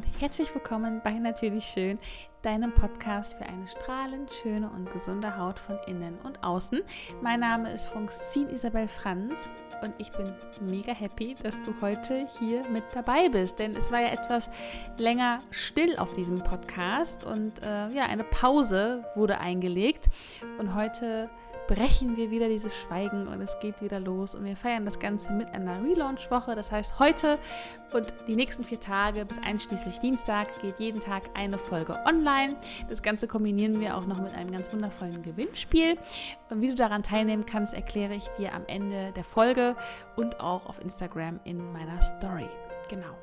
Und herzlich willkommen bei Natürlich Schön, deinem Podcast für eine strahlend schöne und gesunde Haut von innen und außen. Mein Name ist Francine Isabel Franz und ich bin mega happy, dass du heute hier mit dabei bist, denn es war ja etwas länger still auf diesem Podcast und äh, ja, eine Pause wurde eingelegt und heute brechen wir wieder dieses Schweigen und es geht wieder los und wir feiern das Ganze mit einer Relaunch-Woche. Das heißt, heute und die nächsten vier Tage bis einschließlich Dienstag geht jeden Tag eine Folge online. Das Ganze kombinieren wir auch noch mit einem ganz wundervollen Gewinnspiel. Und wie du daran teilnehmen kannst, erkläre ich dir am Ende der Folge und auch auf Instagram in meiner Story. Genau.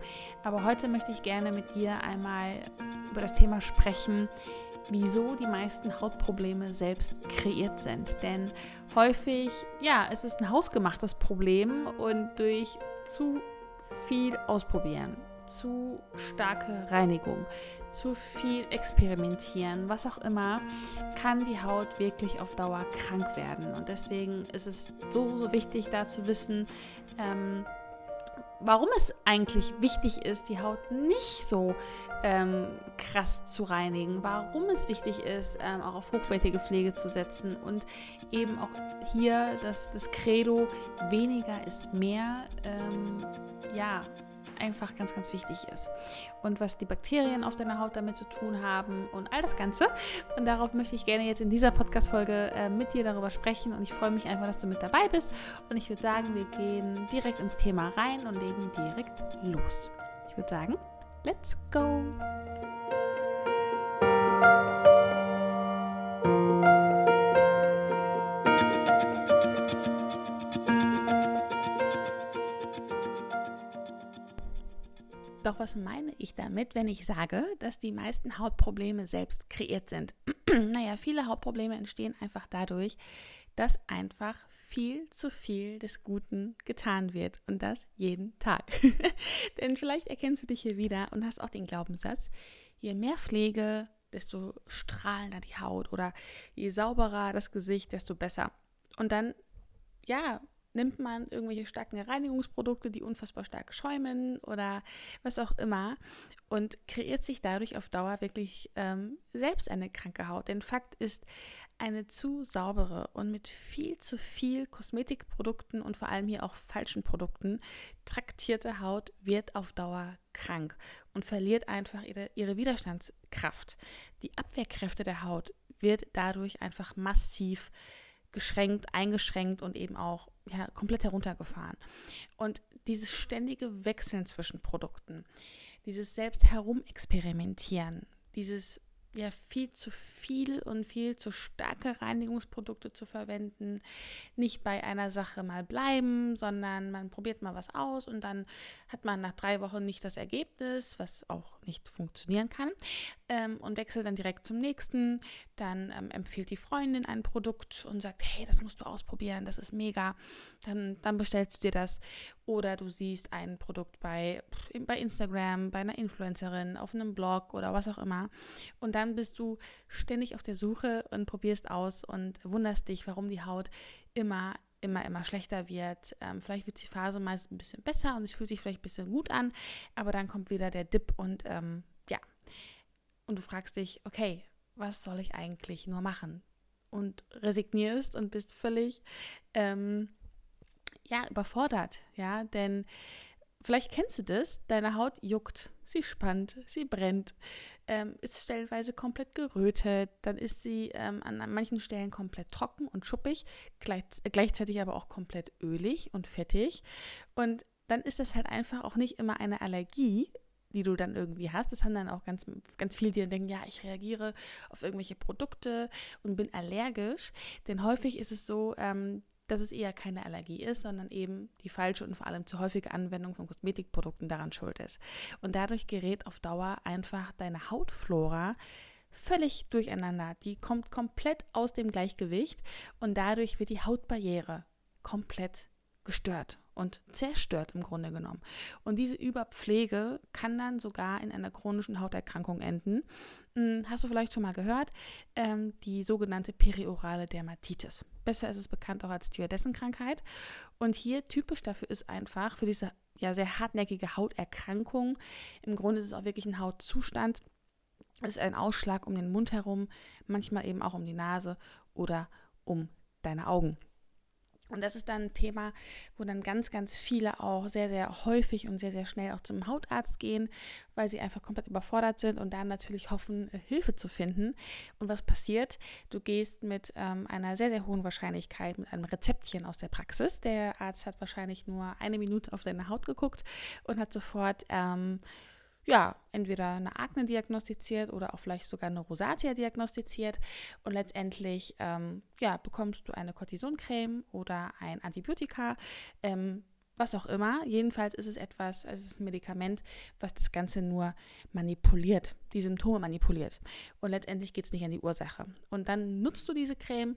Aber heute möchte ich gerne mit dir einmal über das Thema sprechen, wieso die meisten Hautprobleme selbst kreiert sind. Denn häufig, ja, es ist ein hausgemachtes Problem und durch zu viel Ausprobieren, zu starke Reinigung, zu viel Experimentieren, was auch immer, kann die Haut wirklich auf Dauer krank werden. Und deswegen ist es so, so wichtig, da zu wissen, ähm, warum es eigentlich wichtig ist, die Haut nicht so ähm, krass zu reinigen, warum es wichtig ist, ähm, auch auf hochwertige Pflege zu setzen und eben auch hier das, das Credo, weniger ist mehr, ähm, ja, einfach ganz, ganz wichtig ist. Und was die Bakterien auf deiner Haut damit zu tun haben und all das Ganze. Und darauf möchte ich gerne jetzt in dieser Podcast-Folge äh, mit dir darüber sprechen. Und ich freue mich einfach, dass du mit dabei bist. Und ich würde sagen, wir gehen direkt ins Thema rein und legen direkt los. Ich würde sagen, let's go! Doch was meine ich damit, wenn ich sage, dass die meisten Hautprobleme selbst kreiert sind? naja, viele Hautprobleme entstehen einfach dadurch, dass einfach viel zu viel des Guten getan wird und das jeden Tag. Denn vielleicht erkennst du dich hier wieder und hast auch den Glaubenssatz, je mehr Pflege, desto strahlender die Haut oder je sauberer das Gesicht, desto besser. Und dann, ja, nimmt man irgendwelche starken Reinigungsprodukte, die unfassbar stark schäumen oder was auch immer und kreiert sich dadurch auf Dauer wirklich ähm, selbst eine kranke Haut. Denn Fakt ist, eine zu saubere und mit viel zu viel Kosmetikprodukten und vor allem hier auch falschen Produkten traktierte Haut wird auf Dauer krank und verliert einfach ihre, ihre Widerstandskraft. Die Abwehrkräfte der Haut wird dadurch einfach massiv geschränkt, eingeschränkt und eben auch ja, komplett heruntergefahren. Und dieses ständige Wechseln zwischen Produkten, dieses selbst herumexperimentieren, dieses ja viel zu viel und viel zu starke Reinigungsprodukte zu verwenden, nicht bei einer Sache mal bleiben, sondern man probiert mal was aus und dann hat man nach drei Wochen nicht das Ergebnis, was auch nicht funktionieren kann, ähm, und wechselt dann direkt zum nächsten. Dann ähm, empfiehlt die Freundin ein Produkt und sagt, hey, das musst du ausprobieren, das ist mega. Dann, dann bestellst du dir das oder du siehst ein Produkt bei, bei Instagram, bei einer Influencerin, auf einem Blog oder was auch immer. Und dann bist du ständig auf der Suche und probierst aus und wunderst dich, warum die Haut immer, immer, immer schlechter wird. Ähm, vielleicht wird die Phase meist ein bisschen besser und es fühlt sich vielleicht ein bisschen gut an, aber dann kommt wieder der Dip und ähm, ja. Und du fragst dich, okay, was soll ich eigentlich nur machen? Und resignierst und bist völlig ähm, ja, überfordert, ja, denn vielleicht kennst du das, deine Haut juckt, sie spannt, sie brennt, ähm, ist stellenweise komplett gerötet, dann ist sie ähm, an, an, manchen Stellen komplett trocken und schuppig, gleich, gleichzeitig aber auch komplett ölig und fettig und dann ist das halt einfach auch nicht immer eine Allergie, die du dann irgendwie hast. Das haben dann auch ganz, ganz viele, die denken, ja, ich reagiere auf irgendwelche Produkte und bin allergisch. Denn häufig ist es so, ähm, dass es eher keine Allergie ist, sondern eben die falsche und vor allem zu häufige Anwendung von Kosmetikprodukten daran schuld ist. Und dadurch gerät auf Dauer einfach deine Hautflora völlig durcheinander. Die kommt komplett aus dem Gleichgewicht und dadurch wird die Hautbarriere komplett gestört und zerstört im Grunde genommen. Und diese Überpflege kann dann sogar in einer chronischen Hauterkrankung enden. Hm, hast du vielleicht schon mal gehört? Ähm, die sogenannte periorale Dermatitis. Besser ist es bekannt auch als Stewardessen-Krankheit. Und hier typisch dafür ist einfach, für diese ja sehr hartnäckige Hauterkrankung. Im Grunde ist es auch wirklich ein Hautzustand. Es ist ein Ausschlag um den Mund herum, manchmal eben auch um die Nase oder um deine Augen. Und das ist dann ein Thema, wo dann ganz, ganz viele auch sehr, sehr häufig und sehr, sehr schnell auch zum Hautarzt gehen, weil sie einfach komplett überfordert sind und dann natürlich hoffen, äh, Hilfe zu finden. Und was passiert? Du gehst mit ähm, einer sehr, sehr hohen Wahrscheinlichkeit mit einem Rezeptchen aus der Praxis. Der Arzt hat wahrscheinlich nur eine Minute auf deine Haut geguckt und hat sofort ähm, ja, entweder eine Akne diagnostiziert oder auch vielleicht sogar eine Rosatia diagnostiziert. Und letztendlich ähm, ja, bekommst du eine Cortisoncreme oder ein Antibiotika. Ähm, was auch immer. Jedenfalls ist es etwas, es ist ein Medikament, was das Ganze nur manipuliert, die Symptome manipuliert. Und letztendlich geht es nicht an die Ursache. Und dann nutzt du diese Creme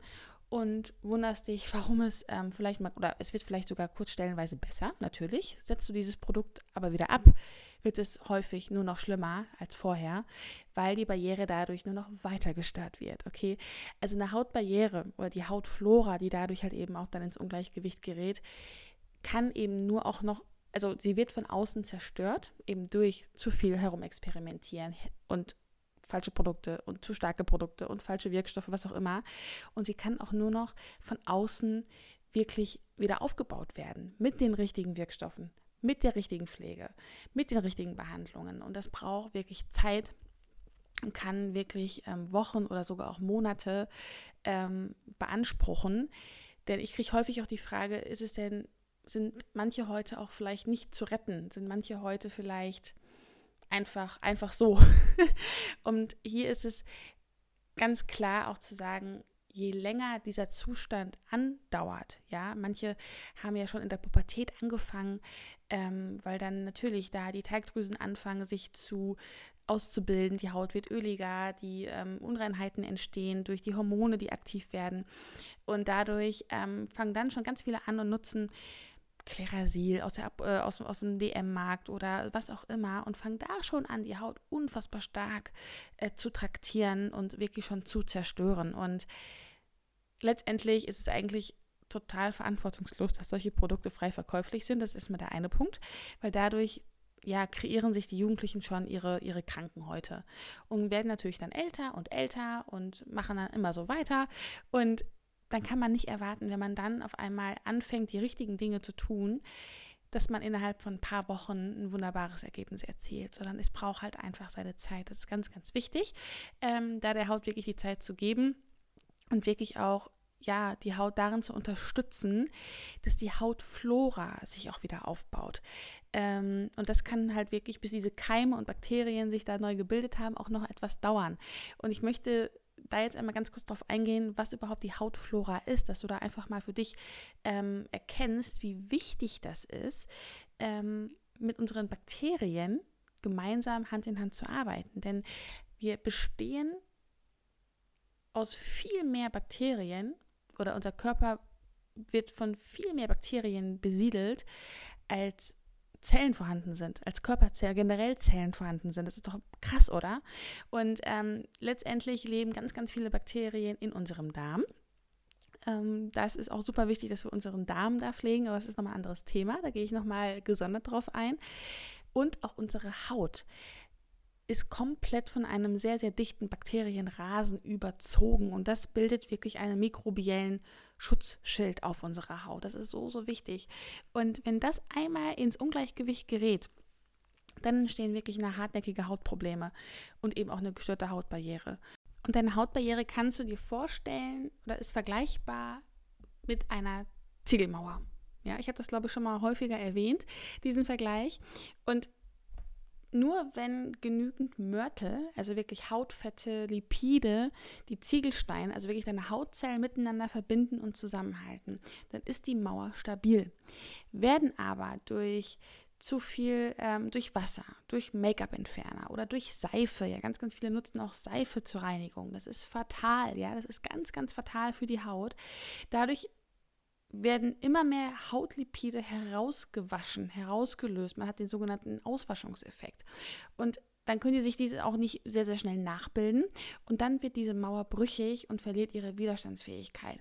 und wunderst dich, warum es ähm, vielleicht mal, oder es wird vielleicht sogar kurz stellenweise besser, natürlich. Setzt du dieses Produkt aber wieder ab, wird es häufig nur noch schlimmer als vorher, weil die Barriere dadurch nur noch weiter gestört wird. Okay, also eine Hautbarriere oder die Hautflora, die dadurch halt eben auch dann ins Ungleichgewicht gerät, kann eben nur auch noch also sie wird von außen zerstört, eben durch zu viel herumexperimentieren und falsche Produkte und zu starke Produkte und falsche Wirkstoffe, was auch immer. Und sie kann auch nur noch von außen wirklich wieder aufgebaut werden mit den richtigen Wirkstoffen, mit der richtigen Pflege, mit den richtigen Behandlungen. Und das braucht wirklich Zeit und kann wirklich ähm, Wochen oder sogar auch Monate ähm, beanspruchen. Denn ich kriege häufig auch die Frage, ist es denn, sind manche heute auch vielleicht nicht zu retten? Sind manche heute vielleicht einfach, einfach so? und hier ist es ganz klar auch zu sagen, je länger dieser Zustand andauert, ja, manche haben ja schon in der Pubertät angefangen, ähm, weil dann natürlich da die Teigdrüsen anfangen, sich zu auszubilden, die Haut wird öliger, die ähm, Unreinheiten entstehen durch die Hormone, die aktiv werden. Und dadurch ähm, fangen dann schon ganz viele an und nutzen Klerasil aus, der, äh, aus, aus dem DM-Markt oder was auch immer und fangen da schon an, die Haut unfassbar stark äh, zu traktieren und wirklich schon zu zerstören. Und letztendlich ist es eigentlich total verantwortungslos, dass solche Produkte frei verkäuflich sind. Das ist mir der eine Punkt, weil dadurch ja, kreieren sich die Jugendlichen schon ihre, ihre Kranken heute und werden natürlich dann älter und älter und machen dann immer so weiter. Und dann kann man nicht erwarten, wenn man dann auf einmal anfängt, die richtigen Dinge zu tun, dass man innerhalb von ein paar Wochen ein wunderbares Ergebnis erzielt, sondern es braucht halt einfach seine Zeit. Das ist ganz, ganz wichtig, ähm, da der Haut wirklich die Zeit zu geben und wirklich auch ja, die Haut darin zu unterstützen, dass die Hautflora sich auch wieder aufbaut. Ähm, und das kann halt wirklich, bis diese Keime und Bakterien sich da neu gebildet haben, auch noch etwas dauern. Und ich möchte da jetzt einmal ganz kurz darauf eingehen, was überhaupt die Hautflora ist, dass du da einfach mal für dich ähm, erkennst, wie wichtig das ist, ähm, mit unseren Bakterien gemeinsam Hand in Hand zu arbeiten. Denn wir bestehen aus viel mehr Bakterien oder unser Körper wird von viel mehr Bakterien besiedelt, als Zellen vorhanden sind, als Körperzellen, generell Zellen vorhanden sind. Das ist doch krass, oder? Und ähm, letztendlich leben ganz, ganz viele Bakterien in unserem Darm. Ähm, das ist auch super wichtig, dass wir unseren Darm da pflegen, aber das ist nochmal ein anderes Thema. Da gehe ich nochmal gesondert drauf ein. Und auch unsere Haut ist komplett von einem sehr, sehr dichten Bakterienrasen überzogen und das bildet wirklich einen mikrobiellen Schutzschild auf unserer Haut. Das ist so, so wichtig. Und wenn das einmal ins Ungleichgewicht gerät, dann entstehen wirklich eine hartnäckige Hautprobleme und eben auch eine gestörte Hautbarriere. Und deine Hautbarriere kannst du dir vorstellen oder ist vergleichbar mit einer Ziegelmauer. Ja, ich habe das glaube ich schon mal häufiger erwähnt, diesen Vergleich. Und nur wenn genügend Mörtel, also wirklich Hautfette, Lipide, die Ziegelsteine, also wirklich deine Hautzellen miteinander verbinden und zusammenhalten, dann ist die Mauer stabil. Werden aber durch zu viel ähm, durch Wasser, durch Make-up-Entferner oder durch Seife. Ja, ganz, ganz viele nutzen auch Seife zur Reinigung. Das ist fatal, ja, das ist ganz, ganz fatal für die Haut. Dadurch werden immer mehr Hautlipide herausgewaschen, herausgelöst. Man hat den sogenannten Auswaschungseffekt. Und dann können die sich diese auch nicht sehr, sehr schnell nachbilden. Und dann wird diese Mauer brüchig und verliert ihre Widerstandsfähigkeit.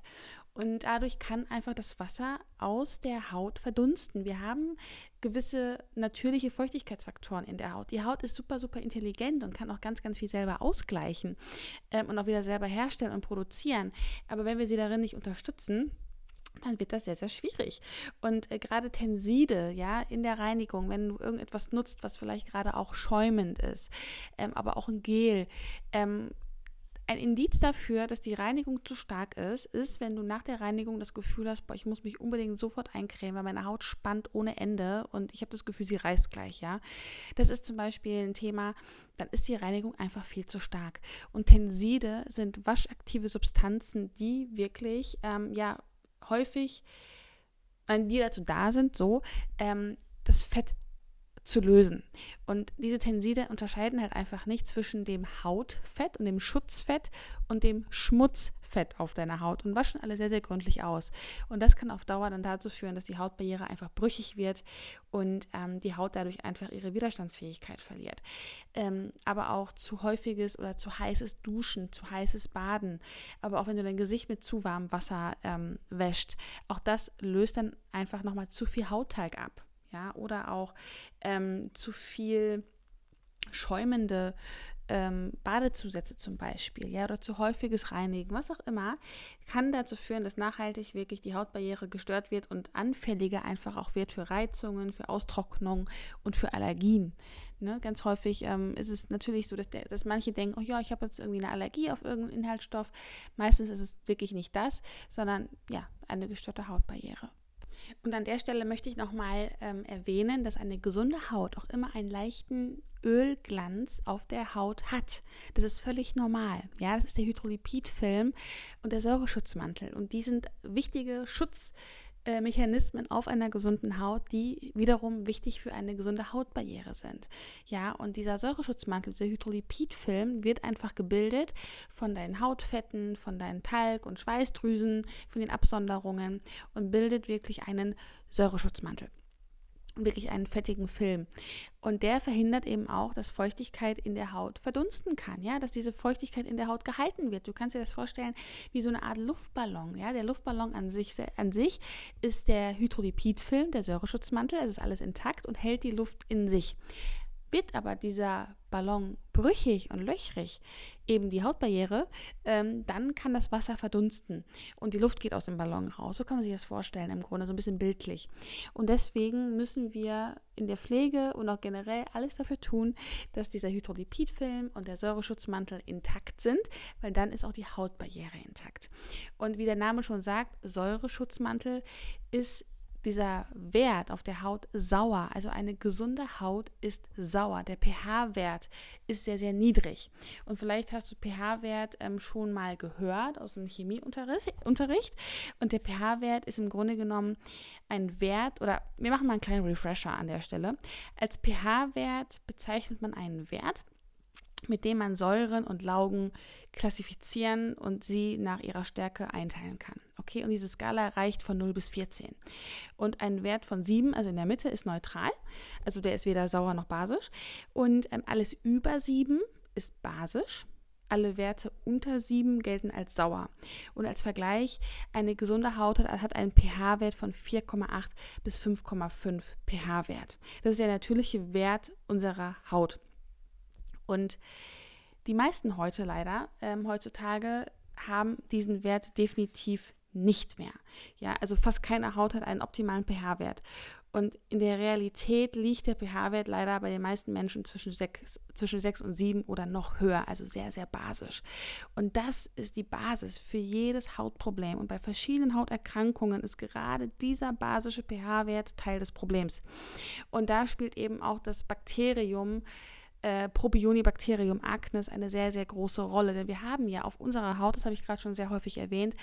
Und dadurch kann einfach das Wasser aus der Haut verdunsten. Wir haben gewisse natürliche Feuchtigkeitsfaktoren in der Haut. Die Haut ist super, super intelligent und kann auch ganz, ganz viel selber ausgleichen ähm, und auch wieder selber herstellen und produzieren. Aber wenn wir sie darin nicht unterstützen, dann wird das sehr, sehr schwierig. Und äh, gerade Tenside, ja, in der Reinigung, wenn du irgendetwas nutzt, was vielleicht gerade auch schäumend ist, ähm, aber auch ein Gel, ähm, ein Indiz dafür, dass die Reinigung zu stark ist, ist, wenn du nach der Reinigung das Gefühl hast, boah, ich muss mich unbedingt sofort eincremen, weil meine Haut spannt ohne Ende und ich habe das Gefühl, sie reißt gleich, ja. Das ist zum Beispiel ein Thema, dann ist die Reinigung einfach viel zu stark. Und Tenside sind waschaktive Substanzen, die wirklich, ähm, ja, häufig, die dazu da sind, so, ähm, das Fett zu lösen. Und diese Tenside unterscheiden halt einfach nicht zwischen dem Hautfett und dem Schutzfett und dem Schmutzfett auf deiner Haut und waschen alle sehr, sehr gründlich aus. Und das kann auf Dauer dann dazu führen, dass die Hautbarriere einfach brüchig wird und ähm, die Haut dadurch einfach ihre Widerstandsfähigkeit verliert. Ähm, aber auch zu häufiges oder zu heißes Duschen, zu heißes Baden, aber auch wenn du dein Gesicht mit zu warmem Wasser ähm, wäscht, auch das löst dann einfach nochmal zu viel Hautteig ab ja, oder auch ähm, zu viel schäumende ähm, Badezusätze zum Beispiel, ja, oder zu häufiges Reinigen, was auch immer, kann dazu führen, dass nachhaltig wirklich die Hautbarriere gestört wird und anfälliger einfach auch wird für Reizungen, für Austrocknung und für Allergien. Ne? Ganz häufig ähm, ist es natürlich so, dass, der, dass manche denken, oh ja, ich habe jetzt irgendwie eine Allergie auf irgendeinen Inhaltsstoff. Meistens ist es wirklich nicht das, sondern ja, eine gestörte Hautbarriere. Und an der Stelle möchte ich nochmal ähm, erwähnen, dass eine gesunde Haut auch immer einen leichten Ölglanz auf der Haut hat. Das ist völlig normal. Ja, das ist der Hydrolipidfilm und der Säureschutzmantel. Und die sind wichtige Schutz äh, Mechanismen auf einer gesunden Haut, die wiederum wichtig für eine gesunde Hautbarriere sind. Ja, und dieser Säureschutzmantel, dieser Hydrolipidfilm wird einfach gebildet von deinen Hautfetten, von deinen Talg- und Schweißdrüsen, von den Absonderungen und bildet wirklich einen Säureschutzmantel wirklich einen fettigen Film. Und der verhindert eben auch, dass Feuchtigkeit in der Haut verdunsten kann, ja, dass diese Feuchtigkeit in der Haut gehalten wird. Du kannst dir das vorstellen wie so eine Art Luftballon, ja. Der Luftballon an sich, an sich ist der Hydrolipidfilm, der Säureschutzmantel, es ist alles intakt und hält die Luft in sich. Wird aber dieser Ballon brüchig und löchrig, eben die Hautbarriere, ähm, dann kann das Wasser verdunsten und die Luft geht aus dem Ballon raus. So kann man sich das vorstellen, im Grunde so ein bisschen bildlich. Und deswegen müssen wir in der Pflege und auch generell alles dafür tun, dass dieser Hydrolipidfilm und der Säureschutzmantel intakt sind, weil dann ist auch die Hautbarriere intakt. Und wie der Name schon sagt, Säureschutzmantel ist dieser Wert auf der Haut sauer. Also eine gesunde Haut ist sauer. Der pH-Wert ist sehr, sehr niedrig. Und vielleicht hast du pH-Wert ähm, schon mal gehört aus dem Chemieunterricht. Und der pH-Wert ist im Grunde genommen ein Wert, oder wir machen mal einen kleinen Refresher an der Stelle. Als pH-Wert bezeichnet man einen Wert, mit dem man Säuren und Laugen klassifizieren und sie nach ihrer Stärke einteilen kann. Okay, und diese Skala reicht von 0 bis 14. Und ein Wert von 7, also in der Mitte, ist neutral. Also der ist weder sauer noch basisch. Und ähm, alles über 7 ist basisch. Alle Werte unter 7 gelten als sauer. Und als Vergleich, eine gesunde Haut hat einen pH-Wert von 4,8 bis 5,5 pH-Wert. Das ist der natürliche Wert unserer Haut. Und die meisten heute leider, ähm, heutzutage, haben diesen Wert definitiv nicht mehr. Ja, also fast keine Haut hat einen optimalen pH-Wert. Und in der Realität liegt der pH-Wert leider bei den meisten Menschen zwischen 6, zwischen 6 und 7 oder noch höher, also sehr, sehr basisch. Und das ist die Basis für jedes Hautproblem. Und bei verschiedenen Hauterkrankungen ist gerade dieser basische pH-Wert Teil des Problems. Und da spielt eben auch das Bakterium äh, Propionibacterium acnes eine sehr, sehr große Rolle. Denn wir haben ja auf unserer Haut, das habe ich gerade schon sehr häufig erwähnt,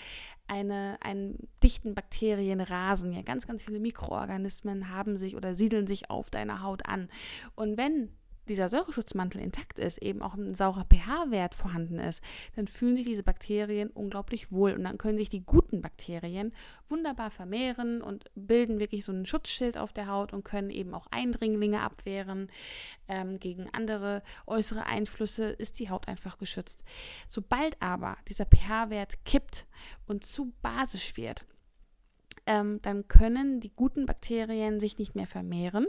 eine, einen dichten Bakterienrasen. Ja, ganz, ganz viele Mikroorganismen haben sich oder siedeln sich auf deiner Haut an. Und wenn dieser Säureschutzmantel intakt ist, eben auch ein saurer pH-Wert vorhanden ist, dann fühlen sich diese Bakterien unglaublich wohl und dann können sich die guten Bakterien wunderbar vermehren und bilden wirklich so ein Schutzschild auf der Haut und können eben auch Eindringlinge abwehren. Ähm, gegen andere äußere Einflüsse ist die Haut einfach geschützt. Sobald aber dieser pH-Wert kippt und zu basisch wird, ähm, dann können die guten Bakterien sich nicht mehr vermehren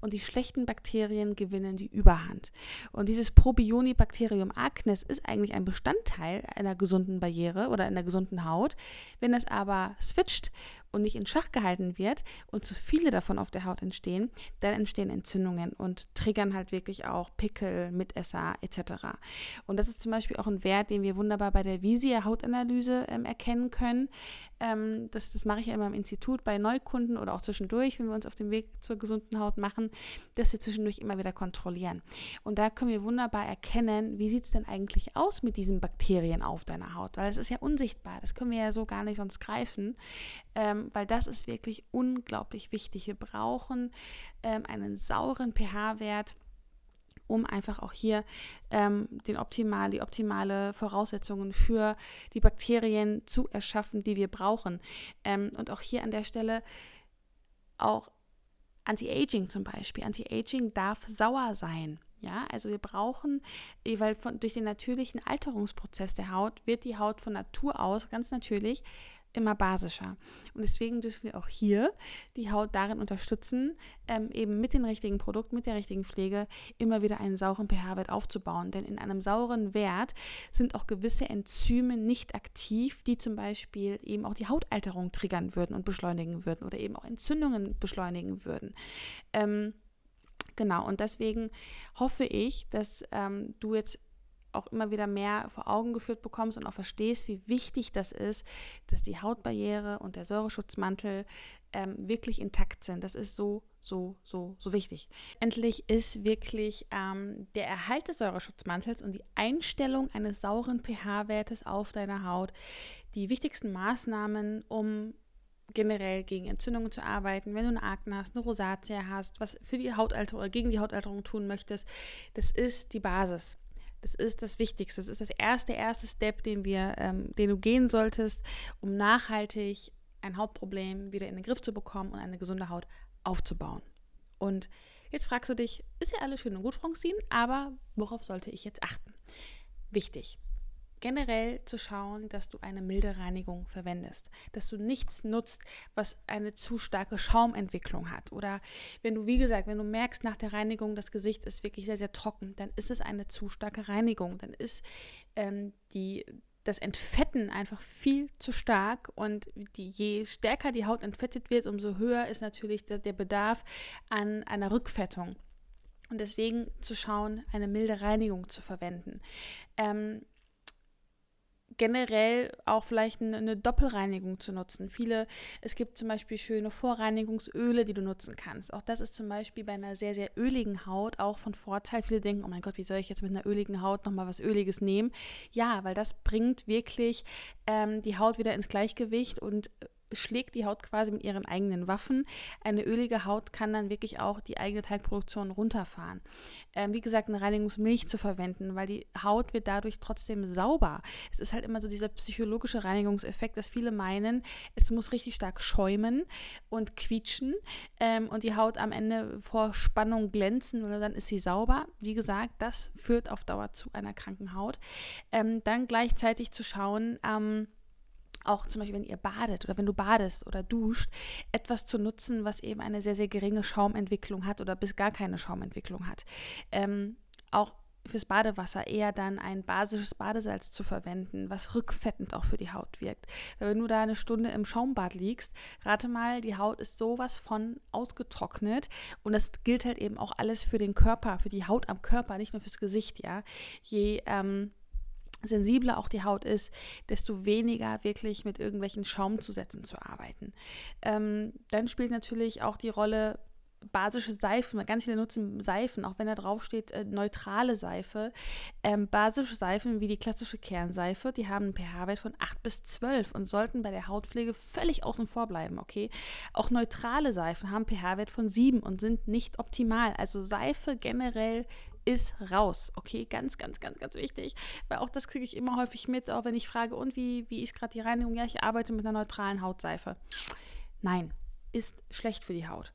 und die schlechten Bakterien gewinnen die Überhand. Und dieses Probionibacterium acnes ist eigentlich ein Bestandteil einer gesunden Barriere oder einer gesunden Haut. Wenn es aber switcht und nicht in Schach gehalten wird und zu viele davon auf der Haut entstehen, dann entstehen Entzündungen und triggern halt wirklich auch Pickel, Mitesser etc. Und das ist zum Beispiel auch ein Wert, den wir wunderbar bei der Visia Hautanalyse ähm, erkennen können. Ähm, das, das mache ich ja immer im Institut bei Neukunden oder auch zwischendurch, wenn wir uns auf dem Weg zur gesunden Haut machen, dass wir zwischendurch immer wieder kontrollieren. Und da können wir wunderbar erkennen, wie sieht es denn eigentlich aus mit diesen Bakterien auf deiner Haut, weil es ist ja unsichtbar, das können wir ja so gar nicht sonst greifen. Ähm, ähm, weil das ist wirklich unglaublich wichtig. Wir brauchen ähm, einen sauren pH-Wert um einfach auch hier ähm, den optimal, die optimale Voraussetzungen für die Bakterien zu erschaffen, die wir brauchen. Ähm, und auch hier an der Stelle auch Anti-Aging zum Beispiel. Anti-Aging darf sauer sein. Ja, also wir brauchen, weil von, durch den natürlichen Alterungsprozess der Haut wird die Haut von Natur aus ganz natürlich immer basischer. Und deswegen dürfen wir auch hier die Haut darin unterstützen, ähm, eben mit den richtigen Produkten, mit der richtigen Pflege immer wieder einen sauren pH-Wert aufzubauen. Denn in einem sauren Wert sind auch gewisse Enzyme nicht aktiv, die zum Beispiel eben auch die Hautalterung triggern würden und beschleunigen würden oder eben auch Entzündungen beschleunigen würden. Ähm, genau, und deswegen hoffe ich, dass ähm, du jetzt auch immer wieder mehr vor Augen geführt bekommst und auch verstehst, wie wichtig das ist, dass die Hautbarriere und der Säureschutzmantel ähm, wirklich intakt sind. Das ist so, so, so, so wichtig. Endlich ist wirklich ähm, der Erhalt des Säureschutzmantels und die Einstellung eines sauren pH-Wertes auf deiner Haut die wichtigsten Maßnahmen, um generell gegen Entzündungen zu arbeiten, wenn du eine Akne hast, eine Rosatia hast, was für die Hautalterung oder gegen die Hautalterung tun möchtest, das ist die Basis. Das ist das Wichtigste. Das ist das erste, erste Step, den wir, ähm, den du gehen solltest, um nachhaltig ein Hautproblem wieder in den Griff zu bekommen und eine gesunde Haut aufzubauen. Und jetzt fragst du dich, ist ja alles schön und gut, Francine, aber worauf sollte ich jetzt achten? Wichtig generell zu schauen, dass du eine milde Reinigung verwendest, dass du nichts nutzt, was eine zu starke Schaumentwicklung hat. Oder wenn du, wie gesagt, wenn du merkst nach der Reinigung, das Gesicht ist wirklich sehr, sehr trocken, dann ist es eine zu starke Reinigung. Dann ist ähm, die, das Entfetten einfach viel zu stark und die, je stärker die Haut entfettet wird, umso höher ist natürlich der, der Bedarf an einer Rückfettung. Und deswegen zu schauen, eine milde Reinigung zu verwenden. Ähm, generell auch vielleicht eine, Doppelreinigung zu nutzen. Viele, es gibt zum Beispiel schöne Vorreinigungsöle, die du nutzen kannst. Auch das ist zum Beispiel bei einer sehr, sehr öligen Haut auch von Vorteil. Viele denken, oh mein Gott, wie soll ich jetzt mit einer öligen Haut nochmal was Öliges nehmen? Ja, weil das bringt wirklich ähm, die Haut wieder ins Gleichgewicht und schlägt die Haut quasi mit ihren eigenen Waffen. Eine ölige Haut kann dann wirklich auch die eigene Teigproduktion runterfahren. Ähm, wie gesagt, eine Reinigungsmilch zu verwenden, weil die Haut wird dadurch trotzdem sauber. Es ist halt immer so dieser psychologische Reinigungseffekt, dass viele meinen, es muss richtig stark schäumen und quietschen ähm, und die Haut am Ende vor Spannung glänzen und dann ist sie sauber. Wie gesagt, das führt auf Dauer zu einer kranken Haut. Ähm, dann gleichzeitig zu schauen, ähm, auch zum Beispiel, wenn ihr badet oder wenn du badest oder duscht, etwas zu nutzen, was eben eine sehr, sehr geringe Schaumentwicklung hat oder bis gar keine Schaumentwicklung hat. Ähm, auch fürs Badewasser eher dann ein basisches Badesalz zu verwenden, was rückfettend auch für die Haut wirkt. Weil wenn du da eine Stunde im Schaumbad liegst, rate mal, die Haut ist sowas von ausgetrocknet und das gilt halt eben auch alles für den Körper, für die Haut am Körper, nicht nur fürs Gesicht, ja. Je ähm, sensibler auch die Haut ist, desto weniger wirklich mit irgendwelchen Schaumzusätzen zu arbeiten. Ähm, dann spielt natürlich auch die Rolle basische Seifen. Ganz viele nutzen Seifen, auch wenn da drauf steht äh, neutrale Seife. Ähm, basische Seifen wie die klassische Kernseife, die haben einen pH-Wert von 8 bis 12 und sollten bei der Hautpflege völlig außen vor bleiben, okay? Auch neutrale Seifen haben pH-Wert von 7 und sind nicht optimal. Also Seife generell ist raus. Okay, ganz, ganz, ganz, ganz wichtig, weil auch das kriege ich immer häufig mit, auch wenn ich frage, und wie, wie ist gerade die Reinigung? Ja, ich arbeite mit einer neutralen Hautseife. Nein, ist schlecht für die Haut.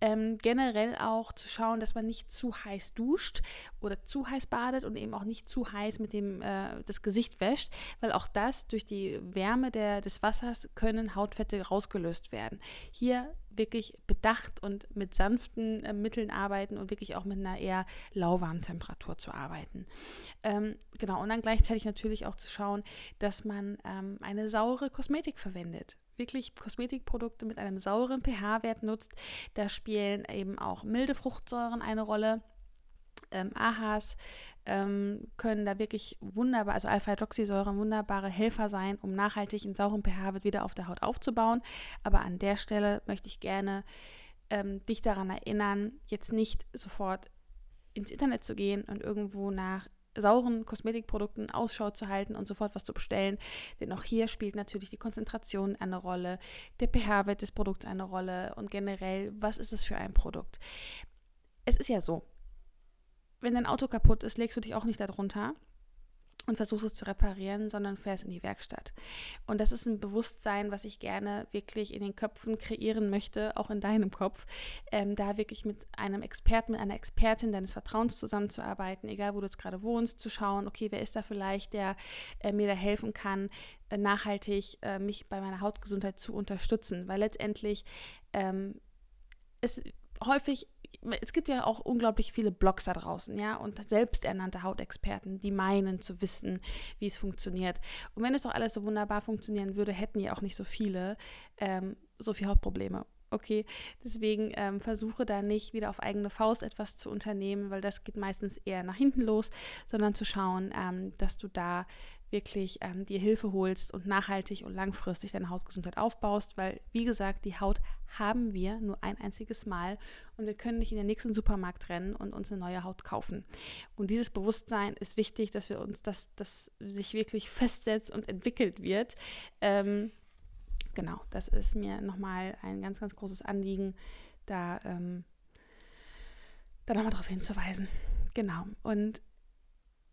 Ähm, generell auch zu schauen, dass man nicht zu heiß duscht oder zu heiß badet und eben auch nicht zu heiß mit dem äh, das Gesicht wäscht, weil auch das durch die Wärme der, des Wassers können Hautfette rausgelöst werden. Hier wirklich bedacht und mit sanften äh, Mitteln arbeiten und wirklich auch mit einer eher lauwarmen Temperatur zu arbeiten. Ähm, genau, und dann gleichzeitig natürlich auch zu schauen, dass man ähm, eine saure Kosmetik verwendet wirklich Kosmetikprodukte mit einem sauren pH-Wert nutzt. Da spielen eben auch milde Fruchtsäuren eine Rolle. Ähm, AHAs ähm, können da wirklich wunderbar, also Alpha-Hydroxysäuren wunderbare Helfer sein, um nachhaltig einen sauren pH-Wert wieder auf der Haut aufzubauen. Aber an der Stelle möchte ich gerne ähm, dich daran erinnern, jetzt nicht sofort ins Internet zu gehen und irgendwo nach sauren Kosmetikprodukten Ausschau zu halten und sofort was zu bestellen. Denn auch hier spielt natürlich die Konzentration eine Rolle, der pH-Wert des Produkts eine Rolle und generell, was ist es für ein Produkt. Es ist ja so, wenn dein Auto kaputt ist, legst du dich auch nicht darunter und versuchst es zu reparieren, sondern fährst in die Werkstatt. Und das ist ein Bewusstsein, was ich gerne wirklich in den Köpfen kreieren möchte, auch in deinem Kopf, ähm, da wirklich mit einem Experten, mit einer Expertin deines Vertrauens zusammenzuarbeiten, egal wo du jetzt gerade wohnst, zu schauen, okay, wer ist da vielleicht, der äh, mir da helfen kann, äh, nachhaltig äh, mich bei meiner Hautgesundheit zu unterstützen, weil letztendlich ähm, es häufig es gibt ja auch unglaublich viele Blogs da draußen, ja, und selbsternannte Hautexperten, die meinen zu wissen, wie es funktioniert. Und wenn es doch alles so wunderbar funktionieren würde, hätten ja auch nicht so viele ähm, so viele Hautprobleme. Okay, deswegen ähm, versuche da nicht wieder auf eigene Faust etwas zu unternehmen, weil das geht meistens eher nach hinten los, sondern zu schauen, ähm, dass du da wirklich ähm, dir Hilfe holst und nachhaltig und langfristig deine Hautgesundheit aufbaust, weil, wie gesagt, die Haut haben wir nur ein einziges Mal und wir können nicht in den nächsten Supermarkt rennen und uns eine neue Haut kaufen. Und dieses Bewusstsein ist wichtig, dass wir uns, dass das sich wirklich festsetzt und entwickelt wird. Ähm, genau, das ist mir nochmal ein ganz, ganz großes Anliegen, da, ähm, da nochmal darauf hinzuweisen. Genau. Und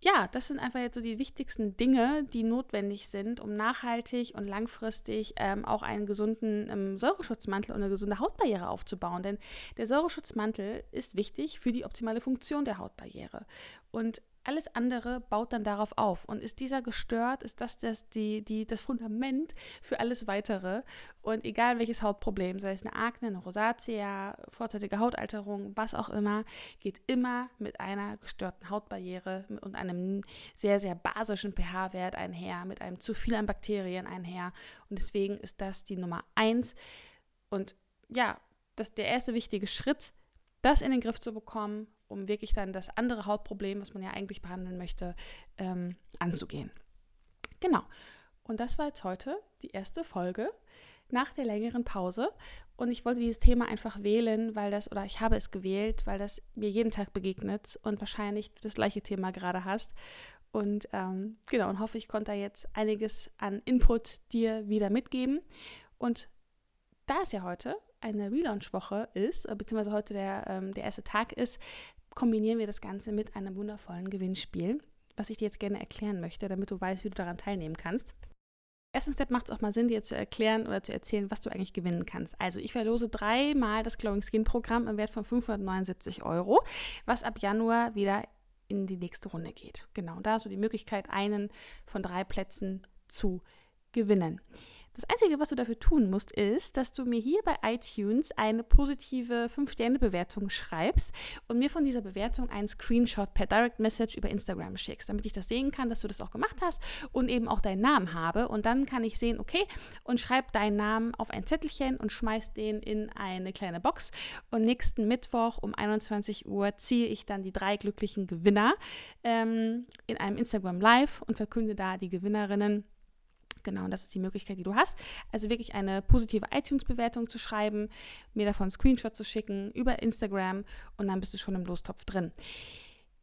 ja, das sind einfach jetzt so die wichtigsten Dinge, die notwendig sind, um nachhaltig und langfristig ähm, auch einen gesunden ähm, Säureschutzmantel und eine gesunde Hautbarriere aufzubauen. Denn der Säureschutzmantel ist wichtig für die optimale Funktion der Hautbarriere. Und alles andere baut dann darauf auf. Und ist dieser gestört, ist das das, die, die, das Fundament für alles Weitere. Und egal welches Hautproblem, sei es eine Akne, eine Rosatia, vorzeitige Hautalterung, was auch immer, geht immer mit einer gestörten Hautbarriere und einem sehr, sehr basischen pH-Wert einher, mit einem zu viel an Bakterien einher. Und deswegen ist das die Nummer eins. Und ja, das der erste wichtige Schritt, das in den Griff zu bekommen um wirklich dann das andere Hautproblem, was man ja eigentlich behandeln möchte, ähm, anzugehen. Genau. Und das war jetzt heute die erste Folge nach der längeren Pause. Und ich wollte dieses Thema einfach wählen, weil das, oder ich habe es gewählt, weil das mir jeden Tag begegnet und wahrscheinlich du das gleiche Thema gerade hast. Und ähm, genau, und hoffe, ich konnte da jetzt einiges an Input dir wieder mitgeben. Und da es ja heute eine Relaunch-Woche ist, äh, beziehungsweise heute der, ähm, der erste Tag ist, kombinieren wir das Ganze mit einem wundervollen Gewinnspiel, was ich dir jetzt gerne erklären möchte, damit du weißt, wie du daran teilnehmen kannst. Ersten Step macht es auch mal Sinn, dir zu erklären oder zu erzählen, was du eigentlich gewinnen kannst. Also ich verlose dreimal das Glowing Skin Programm im Wert von 579 Euro, was ab Januar wieder in die nächste Runde geht. Genau, da hast du die Möglichkeit, einen von drei Plätzen zu gewinnen. Das Einzige, was du dafür tun musst, ist, dass du mir hier bei iTunes eine positive 5-Sterne-Bewertung schreibst und mir von dieser Bewertung einen Screenshot per Direct Message über Instagram schickst, damit ich das sehen kann, dass du das auch gemacht hast und eben auch deinen Namen habe. Und dann kann ich sehen, okay, und schreib deinen Namen auf ein Zettelchen und schmeiß den in eine kleine Box. Und nächsten Mittwoch um 21 Uhr ziehe ich dann die drei glücklichen Gewinner ähm, in einem Instagram Live und verkünde da die Gewinnerinnen Genau, und das ist die Möglichkeit, die du hast. Also wirklich eine positive iTunes-Bewertung zu schreiben, mir davon einen Screenshot zu schicken über Instagram und dann bist du schon im Lostopf drin.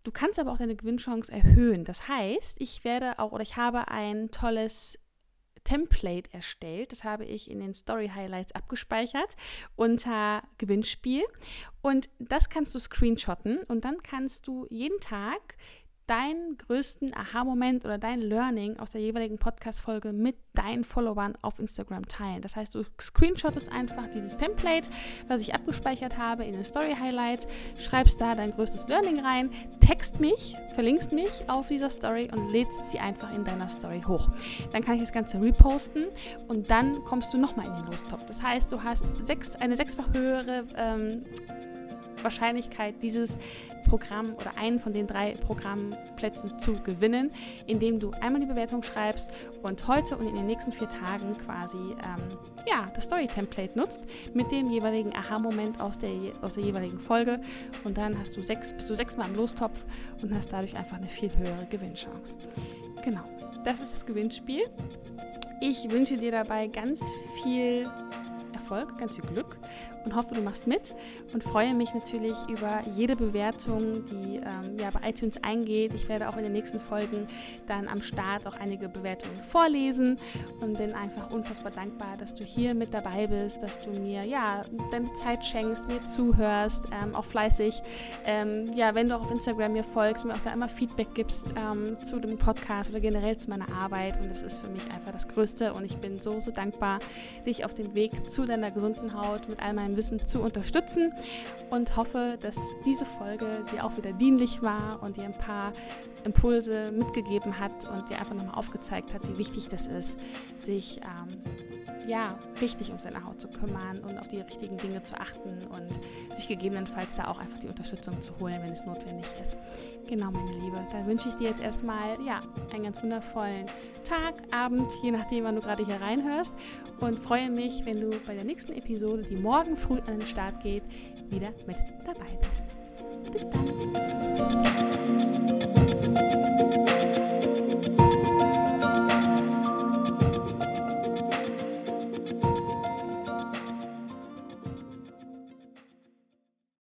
Du kannst aber auch deine Gewinnchance erhöhen. Das heißt, ich werde auch oder ich habe ein tolles Template erstellt. Das habe ich in den Story Highlights abgespeichert unter Gewinnspiel. Und das kannst du screenshotten und dann kannst du jeden Tag deinen größten Aha-Moment oder dein Learning aus der jeweiligen Podcast-Folge mit deinen Followern auf Instagram teilen. Das heißt, du screenshottest einfach dieses Template, was ich abgespeichert habe in den Story Highlights, schreibst da dein größtes Learning rein, text mich, verlinkst mich auf dieser Story und lädst sie einfach in deiner Story hoch. Dann kann ich das Ganze reposten und dann kommst du nochmal in den Lostopf. Das heißt, du hast sechs, eine sechsfach höhere ähm, Wahrscheinlichkeit, dieses Programm oder einen von den drei Programmplätzen zu gewinnen, indem du einmal die Bewertung schreibst und heute und in den nächsten vier Tagen quasi ähm, ja, das Story-Template nutzt mit dem jeweiligen Aha-Moment aus der, aus der jeweiligen Folge und dann hast du sechs, bist du sechsmal im Lostopf und hast dadurch einfach eine viel höhere Gewinnchance. Genau, das ist das Gewinnspiel. Ich wünsche dir dabei ganz viel Erfolg, ganz viel Glück und hoffe, du machst mit und freue mich natürlich über jede Bewertung, die ähm, ja, bei iTunes eingeht. Ich werde auch in den nächsten Folgen dann am Start auch einige Bewertungen vorlesen und bin einfach unfassbar dankbar, dass du hier mit dabei bist, dass du mir ja deine Zeit schenkst, mir zuhörst, ähm, auch fleißig. Ähm, ja, wenn du auch auf Instagram mir folgst, mir auch da immer Feedback gibst ähm, zu dem Podcast oder generell zu meiner Arbeit und das ist für mich einfach das Größte und ich bin so, so dankbar, dich auf dem Weg zu deiner gesunden Haut mit all meinem Wissen zu unterstützen und hoffe, dass diese Folge dir auch wieder dienlich war und dir ein paar Impulse mitgegeben hat und dir einfach nochmal aufgezeigt hat, wie wichtig das ist, sich ähm, ja, richtig um seine Haut zu kümmern und auf die richtigen Dinge zu achten und sich gegebenenfalls da auch einfach die Unterstützung zu holen, wenn es notwendig ist. Genau, meine Liebe. Dann wünsche ich dir jetzt erstmal ja, einen ganz wundervollen Tag, Abend, je nachdem, wann du gerade hier reinhörst und freue mich, wenn du bei der nächsten Episode, die morgen früh an den Start geht, wieder mit dabei bist. Bis dann.